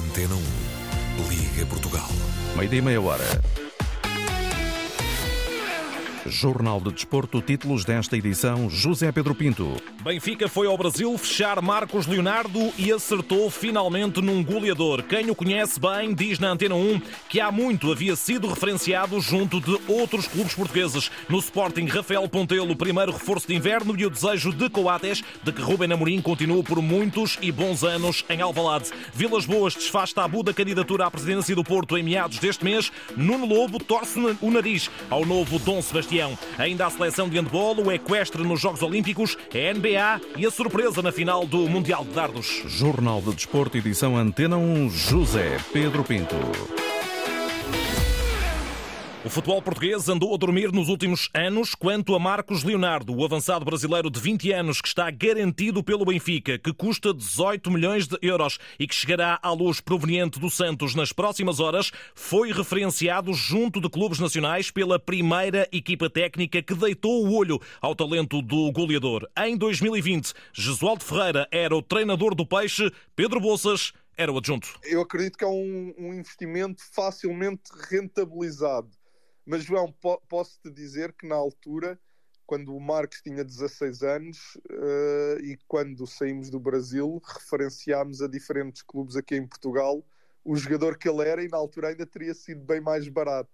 Antena 1. Liga Portugal. Meia e meia hora. Jornal de Desporto, títulos desta edição, José Pedro Pinto. Benfica foi ao Brasil fechar Marcos Leonardo e acertou finalmente num goleador. Quem o conhece bem diz na Antena 1 que há muito havia sido referenciado junto de outros clubes portugueses. No Sporting, Rafael Pontelo, primeiro reforço de inverno e o desejo de Coates de que Rubem Amorim continue por muitos e bons anos em Alvalade. Vilas Boas desfaz tabu da candidatura à presidência do Porto em meados deste mês. Nuno Lobo torce o nariz ao novo Dom Sebastião. Ainda a seleção de handball, o equestre nos Jogos Olímpicos, a NBA e a surpresa na final do Mundial de Dardos. Jornal de Desporto, edição Antena 1, José Pedro Pinto. O futebol português andou a dormir nos últimos anos quanto a Marcos Leonardo, o avançado brasileiro de 20 anos que está garantido pelo Benfica, que custa 18 milhões de euros e que chegará à luz proveniente do Santos nas próximas horas, foi referenciado junto de clubes nacionais pela primeira equipa técnica que deitou o olho ao talento do goleador. Em 2020, Jesualdo Ferreira era o treinador do Peixe, Pedro Bolsas era o adjunto. Eu acredito que é um, um investimento facilmente rentabilizado mas, João, po posso-te dizer que na altura, quando o Marcos tinha 16 anos uh, e quando saímos do Brasil, referenciámos a diferentes clubes aqui em Portugal o jogador que ele era e na altura ainda teria sido bem mais barato.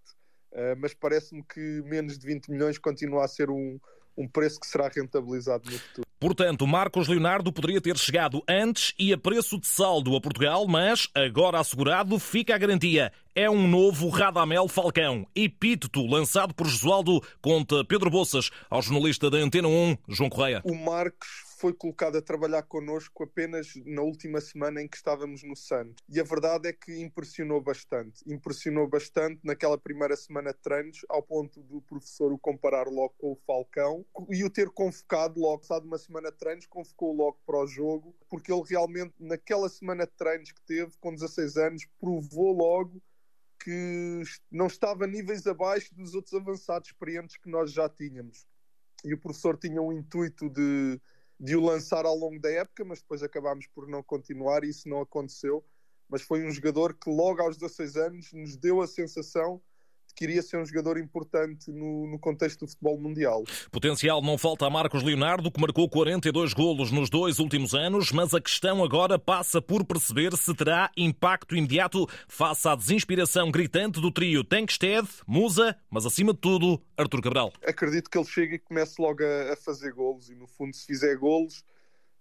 Uh, mas parece-me que menos de 20 milhões continua a ser um, um preço que será rentabilizado no futuro. Portanto, Marcos Leonardo poderia ter chegado antes e a preço de saldo a Portugal, mas, agora assegurado, fica a garantia. É um novo Radamel Falcão. Epíteto lançado por Josualdo, conta Pedro Bolsas, ao jornalista da Antena 1, João Correia. O Marcos foi colocado a trabalhar connosco apenas na última semana em que estávamos no Santos. E a verdade é que impressionou bastante. Impressionou bastante naquela primeira semana de treinos, ao ponto do professor o comparar logo com o Falcão e o ter convocado logo, sabe, uma semana de treinos, convocou logo para o jogo, porque ele realmente, naquela semana de treinos que teve, com 16 anos, provou logo que não estava níveis abaixo dos outros avançados experientes que nós já tínhamos. E o professor tinha um intuito de de o lançar ao longo da época, mas depois acabámos por não continuar e isso não aconteceu. Mas foi um jogador que logo aos 16 anos nos deu a sensação de que iria ser um jogador importante no, no contexto do futebol mundial. Potencial não falta a Marcos Leonardo, que marcou 42 golos nos dois últimos anos, mas a questão agora passa por perceber se terá impacto imediato face à desinspiração gritante do trio Tankstead, Musa, mas acima de tudo, Artur Cabral. Acredito que ele chegue e comece logo a, a fazer golos e no fundo se fizer golos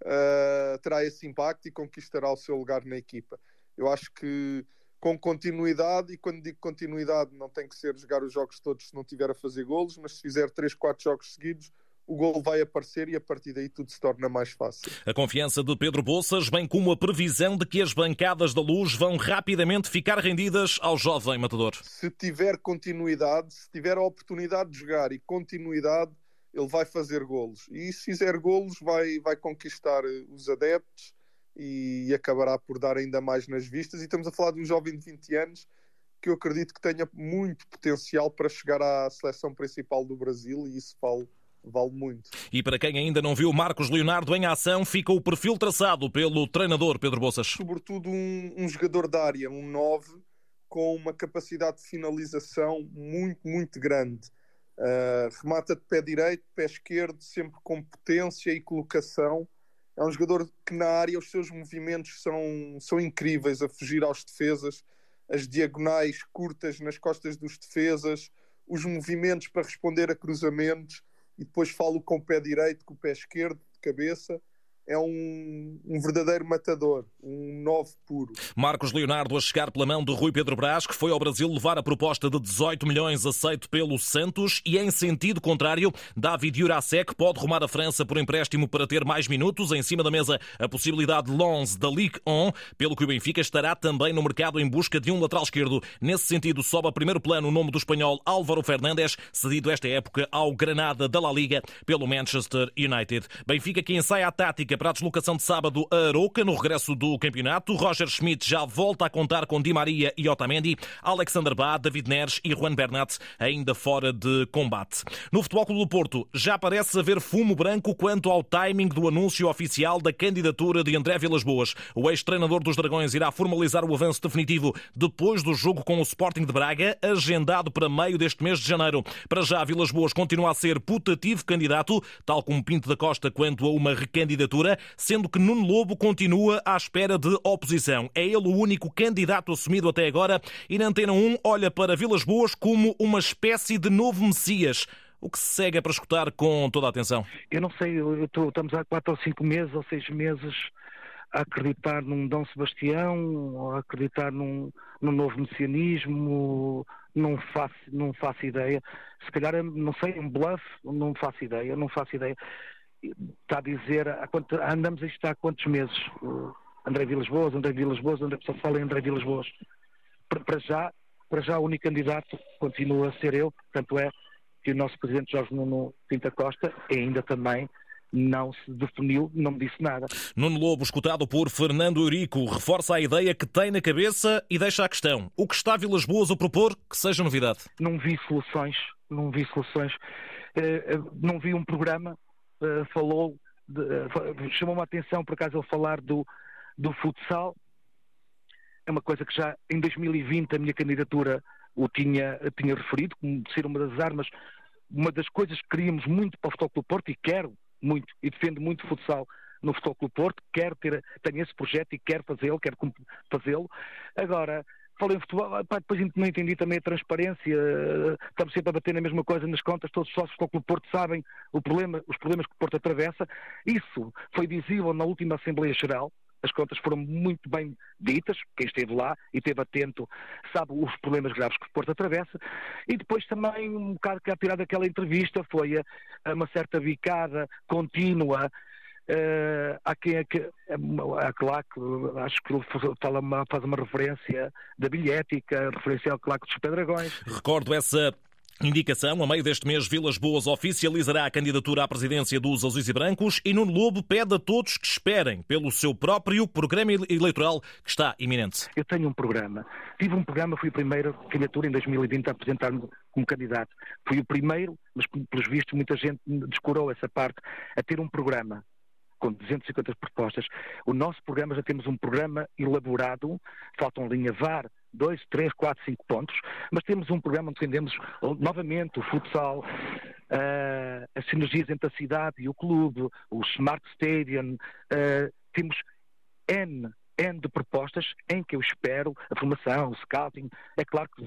uh, terá esse impacto e conquistará o seu lugar na equipa. Eu acho que com continuidade, e quando digo continuidade, não tem que ser jogar os jogos todos se não tiver a fazer golos, mas se fizer 3, 4 jogos seguidos, o gol vai aparecer e a partir daí tudo se torna mais fácil. A confiança de Pedro Bolsas, bem como a previsão de que as bancadas da luz vão rapidamente ficar rendidas ao jovem matador. Se tiver continuidade, se tiver a oportunidade de jogar e continuidade, ele vai fazer golos. E se fizer golos, vai, vai conquistar os adeptos e acabará por dar ainda mais nas vistas. E estamos a falar de um jovem de 20 anos que eu acredito que tenha muito potencial para chegar à seleção principal do Brasil e isso vale, vale muito. E para quem ainda não viu Marcos Leonardo em ação, fica o perfil traçado pelo treinador Pedro Bolsas. Sobretudo um, um jogador da área, um 9, com uma capacidade de finalização muito, muito grande. Uh, remata de pé direito, pé esquerdo, sempre com potência e colocação é um jogador que na área os seus movimentos são, são incríveis a fugir aos defesas, as diagonais curtas nas costas dos defesas, os movimentos para responder a cruzamentos e depois falo com o pé direito, com o pé esquerdo, de cabeça é um, um, verdadeiro matador, um novo puro. Marcos Leonardo a chegar pela mão de Rui Pedro Brás, que foi ao Brasil levar a proposta de 18 milhões aceito pelo Santos e em sentido contrário, David Jurasek pode rumar a França por empréstimo para ter mais minutos. Em cima da mesa, a possibilidade de Lons da Ligue 1, pelo que o Benfica estará também no mercado em busca de um lateral esquerdo. Nesse sentido, sobe a primeiro plano o nome do espanhol Álvaro Fernandes, cedido esta época ao Granada da La Liga pelo Manchester United. Benfica que ensaia a tática Para a deslocação de sábado a Aroca no regresso do campeonato. Roger Schmidt já volta a contar com Di Maria e Otamendi, Alexander Bá, David Neres e Juan Bernat ainda fora de combate. No Futebol Clube do Porto já parece haver fumo branco quanto ao timing do anúncio oficial da candidatura de André Vilas Boas. O ex-treinador dos Dragões irá formalizar o avanço definitivo depois do jogo com o Sporting de Braga, agendado para meio deste mês de janeiro. Para já, Vilas Boas continua a ser putativo candidato, tal como Pinto da Costa quanto a uma recandidatura, sendo que Nuno Lobo continua à espera de oposição. É ele o único candidato assumido até agora e na Antena 1 olha para Vilas Boas como uma espécie de novo Messias. O que se segue para escutar com toda a atenção? Eu não sei, eu estamos há quatro ou cinco meses ou seis meses a acreditar num Dom Sebastião, a acreditar num, num novo messianismo, não faço, não faço ideia. Se calhar, não sei, um bluff, não faço ideia, não faço ideia. Está a dizer, há quanto, andamos a estar há quantos meses? André Vilas Boas, André Vilas Boas, André Pessoa fala em André Vilas Boas. Para, para, já, para já o único candidato continua a ser eu, tanto é que o nosso presidente Jorge Nuno Pinta Costa ainda também não se definiu, não me disse nada. Nuno Lobo, escutado por Fernando Eurico, reforça a ideia que tem na cabeça e deixa a questão. O que está Vilas Boas a propor que seja novidade? Não vi soluções, não vi soluções. Eh, eh, não vi um programa, eh, falou, chamou-me a atenção por acaso ele falar do, do futsal. É uma coisa que já em 2020 a minha candidatura o tinha, tinha referido, como ser uma das armas, uma das coisas que queríamos muito para o Futebol Clube Porto e quero muito e defendo muito o futsal no Futebol Clube Porto, quero ter, tenho esse projeto e quero fazê-lo, quero fazê-lo. Agora, falei em futebol, pá, depois não entendi também a transparência, estamos sempre a bater na mesma coisa nas contas, todos os sócios do Clube Porto sabem o problema, os problemas que o Porto atravessa. Isso foi visível na última Assembleia Geral, as contas foram muito bem ditas, quem esteve lá e esteve atento sabe os problemas graves que o Porto atravessa, e depois também um bocado que a tirar daquela entrevista foi a, a uma certa bicada contínua Uh, há quem é que há claque, acho que fala uma, faz uma referência da bilhética, referência ao claque dos Pedragões. Recordo essa Indicação, a meio deste mês, Vilas Boas oficializará a candidatura à presidência dos Azuis e Brancos e Nuno Lobo pede a todos que esperem pelo seu próprio programa eleitoral que está iminente. Eu tenho um programa. Tive um programa, fui a primeira candidatura em 2020 a apresentar-me como candidato. Fui o primeiro, mas pelos vistos muita gente descurou essa parte, a ter um programa com 250 propostas. O nosso programa, já temos um programa elaborado, faltam linha VAR, dois, três, quatro, cinco pontos, mas temos um programa onde defendemos novamente o futsal, uh, as sinergias entre a cidade e o clube, o Smart Stadium, uh, temos N N de propostas em que eu espero a formação, o scouting, é claro que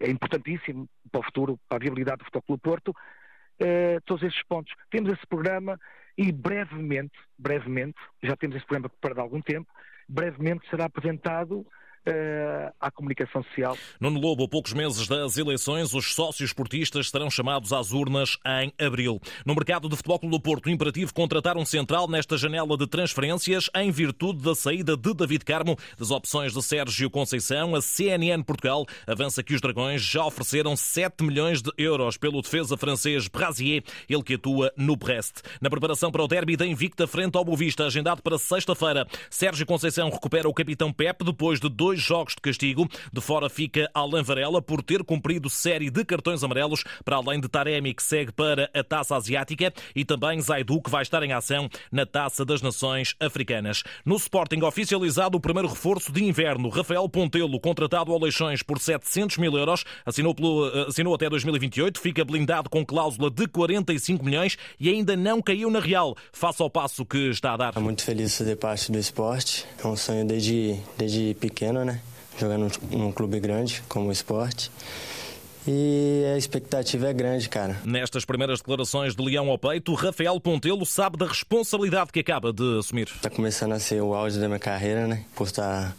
é importantíssimo para o futuro, para a viabilidade do Futebol Clube Porto, uh, todos esses pontos. Temos esse programa e brevemente, brevemente, já temos esse programa preparado há algum tempo, brevemente será apresentado uh, à comunicação social. Nuno Lobo, a poucos meses das eleições, os sócios portistas serão chamados às urnas em abril. No mercado de futebol do Porto, imperativo contratar um central nesta janela de transferências em virtude da saída de David Carmo das opções de Sérgio Conceição. A CNN Portugal avança que os Dragões já ofereceram 7 milhões de euros pelo defesa francês Brasier, ele que atua no Brest. Na preparação para o derby da Invicta frente ao Bovista, agendado para sexta-feira, Sérgio Conceição recupera o capitão Pep depois de dois dois jogos de castigo. De fora fica Alain Varela por ter cumprido série de cartões amarelos, para além de Taremi, que segue para a Taça Asiática, e também Zaidu, que vai estar em ação na Taça das Nações Africanas. No Sporting, oficializado o primeiro reforço de inverno, Rafael Pontelo, contratado ao Leixões por 700 mil euros, assinou, pelo, eh, assinou até 2028, fica blindado com cláusula de 45 milhões e ainda não caiu na Real, face ao passo que está a dar. Muito feliz de fazer parte do esporte, é um sonho desde, desde pequeno, né? Jogar num, num clube grande como o esporte. E a expectativa é grande, cara. Nestas primeiras declarações de Leão ao peito, Rafael Pontelo sabe da responsabilidade que acaba de assumir. Está começando a ser o auge da minha carreira, né? Por estar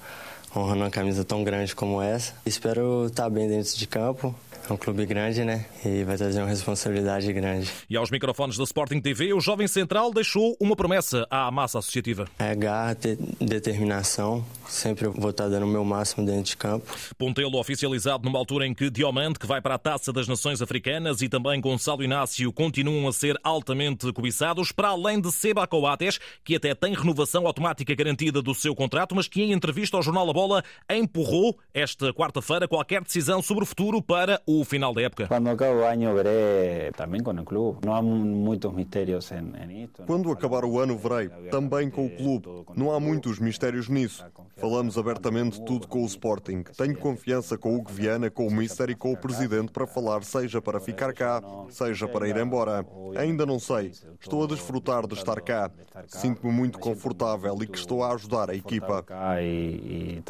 honrando uma camisa tão grande como essa. Espero estar bem dentro de campo é um clube grande, né? E vai trazer uma responsabilidade grande. E aos microfones da Sporting TV, o jovem central deixou uma promessa à massa associativa. É garra, ter determinação. Sempre vou estar dando o meu máximo dentro de campo. Pontelo oficializado numa altura em que Diomante, que vai para a Taça das Nações Africanas, e também Gonçalo Inácio continuam a ser altamente cobiçados, para além de Seba Coates, que até tem renovação automática garantida do seu contrato, mas que em entrevista ao Jornal A Bola empurrou esta quarta-feira qualquer decisão sobre o futuro para o final da época. Quando acabar o ano, verei também com o clube. Não há muitos mistérios nisto. Quando acabar o ano, verei também com o clube. Não há muitos mistérios nisso. Falamos abertamente tudo com o Sporting. Tenho confiança com o Hugo Viana, com o Mister e com o Presidente para falar, seja para ficar cá, seja para ir embora. Ainda não sei. Estou a desfrutar de estar cá. Sinto-me muito confortável e que estou a ajudar a equipa.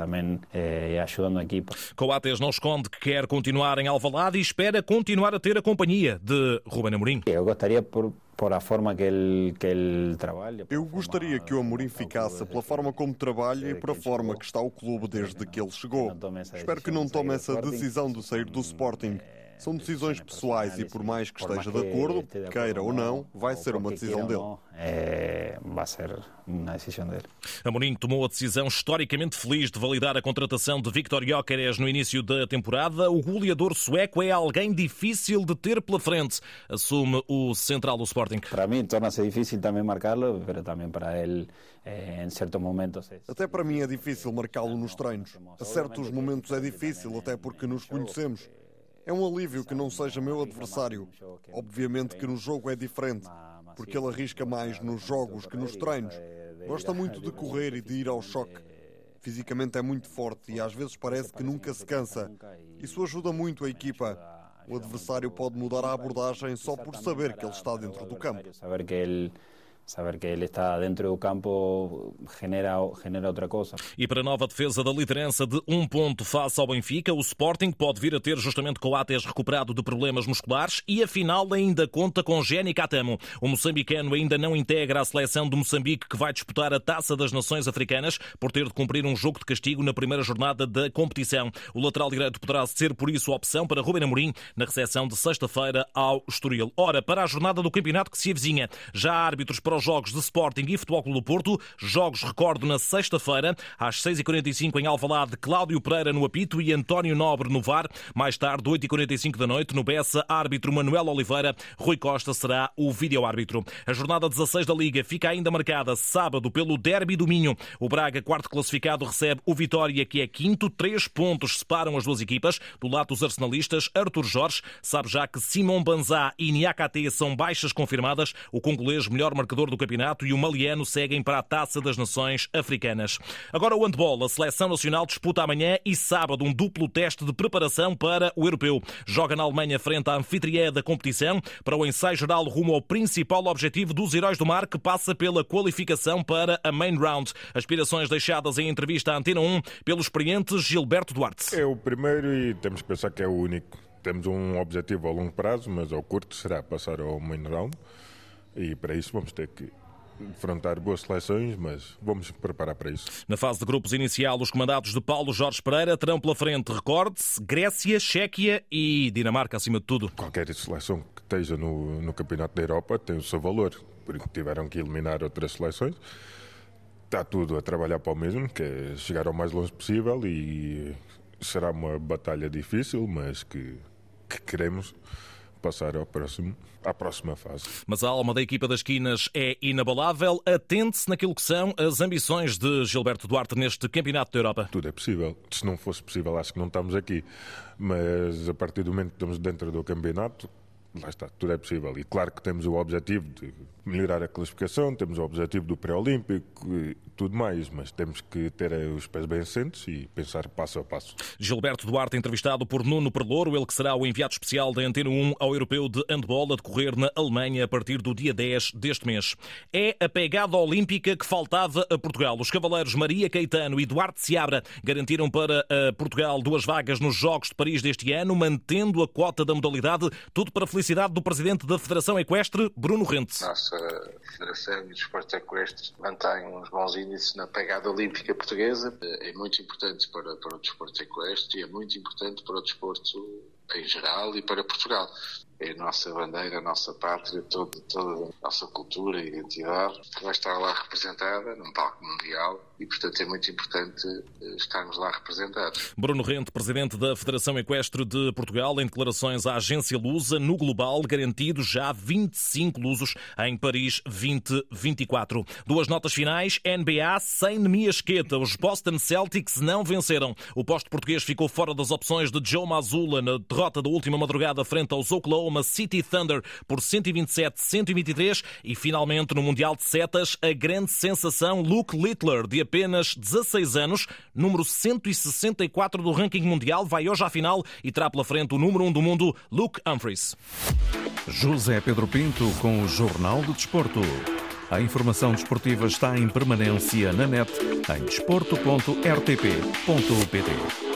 Também é, ajudando a equipa. Coates não esconde que quer continuar em Alvalade e espera continuar a ter a companhia de Ruben Amorim. Eu gostaria por por a forma que ele, que ele trabalha. Eu gostaria que o Amorim ficasse pela forma como trabalha e pela forma que está o clube desde que ele chegou. Espero que não tome essa decisão de sair do Sporting. São decisões pessoais e, por mais que esteja de acordo, queira ou não, vai ser uma decisão dele. É, vai ser uma decisão dele. Amorim tomou a decisão historicamente feliz de validar a contratação de Victor Gyökeres no início da temporada. O goleador sueco é alguém difícil de ter pela frente, assume o central do Sporting. Para mim torna-se difícil também marcá-lo, mas também para ele em certos momentos. Até para mim é difícil marcá-lo nos treinos. A certos momentos é difícil, até porque nos conhecemos. É um alívio que não seja meu adversário. Obviamente que no jogo é diferente, porque ele arrisca mais nos jogos que nos treinos. Gosta muito de correr e de ir ao choque. Fisicamente é muito forte e às vezes parece que nunca se cansa. Isso ajuda muito a equipa. O adversário pode mudar a abordagem só por saber que ele está dentro do campo. Saber que ele está dentro do campo genera, genera outra coisa. E para a nova defesa da liderança de um ponto face ao Benfica, o Sporting pode vir a ter justamente Coates recuperado de problemas musculares e afinal ainda conta com Jenny Catamo. O moçambicano ainda não integra a seleção de Moçambique que vai disputar a Taça das Nações Africanas por ter de cumprir um jogo de castigo na primeira jornada da competição. O lateral direito poderá ser por isso a opção para Ruben Amorim na recepção de sexta-feira ao Estoril. Ora, para a jornada do campeonato que se avizinha, já há árbitros para para os jogos de Sporting e Futebol Clube do Porto. Jogos, recordo, na sexta-feira, às 6h45 em Alvalade, Cláudio Pereira no apito e António Nobre no VAR. Mais tarde, 8h45 da noite, no Bessa, árbitro Manuel Oliveira. Rui Costa será o vídeo-árbitro. A jornada 16 da Liga fica ainda marcada sábado pelo Derby do Minho. O Braga, quarto classificado, recebe o Vitória, que é quinto. Três pontos separam as duas equipas. Do lado dos arsenalistas, Arthur Jorge sabe já que Simon Banzá e Niakate são baixas confirmadas. O congolês, melhor marcador do campeonato, e o maliano seguem para a Taça das Nações Africanas. Agora o handball. A seleção nacional disputa amanhã e sábado um duplo teste de preparação para o europeu. Joga na Alemanha frente à anfitriã da competição para o ensaio geral rumo ao principal objetivo dos Heróis do Mar, que passa pela qualificação para a Main Round. Aspirações deixadas em entrevista à Antena 1 pelo experiente Gilberto Duarte. É o primeiro e temos que pensar que é o único. Temos um objetivo a longo prazo, mas ao curto será passar ao Main Round. E para isso vamos ter que enfrentar boas seleções, mas vamos preparar para isso. Na fase de grupos inicial, os comandados de Paulo Jorge Pereira terão pela frente, recorde-se, Grécia, Chequia e Dinamarca, acima de tudo. Qualquer seleção que esteja no, no Campeonato da Europa tem o seu valor, porque tiveram que eliminar outras seleções. Está tudo a trabalhar para o mesmo, que é chegar ao mais longe possível e será uma batalha difícil, mas que, que queremos passar ao próximo, à próxima fase. Mas a alma da equipa das Quinas é inabalável. Atente-se naquilo que são as ambições de Gilberto Duarte neste Campeonato da Europa. Tudo é possível. Se não fosse possível, acho que não estamos aqui. Mas a partir do momento que estamos dentro do campeonato, lá está, tudo é possível. E claro que temos o objetivo de melhorar a classificação, temos o objetivo do pré-olímpico e tudo mais, mas temos que ter os pés bem assentes e pensar passo a passo. Gilberto Duarte, entrevistado por Nuno Perlouro, ele que será o enviado especial da Antena 1 ao Europeu de Handball a decorrer na Alemanha a partir do dia 10 deste mês. É a pegada olímpica que faltava a Portugal. Os cavaleiros Maria Caetano e Duarte Seabra garantiram para Portugal duas vagas nos Jogos de Paris deste ano, mantendo a cota da modalidade, tudo para a felicidade do presidente da Federação Equestre, Bruno Rente. Nossa Federação e Desportos Equestres mantém uns bons índices na pegada olímpica portuguesa. É muito importante para, para o desporto equestre e é muito importante para o desporto em geral e para Portugal é a nossa bandeira, a nossa pátria, toda, toda a nossa cultura e identidade que vai estar lá representada num palco mundial e, portanto, é muito importante eh, estarmos lá representados. Bruno Rente, presidente da Federação Equestre de Portugal, em declarações à agência Lusa, no global, garantidos já 25 lusos em Paris 2024. Duas notas finais, NBA sem Nemiasqueta. Os Boston Celtics não venceram. O posto português ficou fora das opções de Joe Mazzulla na derrota da última madrugada frente aos Oklahoma City Thunder por 127-123 e, finalmente, no Mundial de Setas, a grande sensação Luke Littler, de apenas 16 anos, número 164 do ranking mundial, vai hoje à final e terá pela frente o número 1 do mundo, Luke Humphries. José Pedro Pinto com o Jornal do Desporto. A informação desportiva está em permanência na net em desporto.rtp.pt.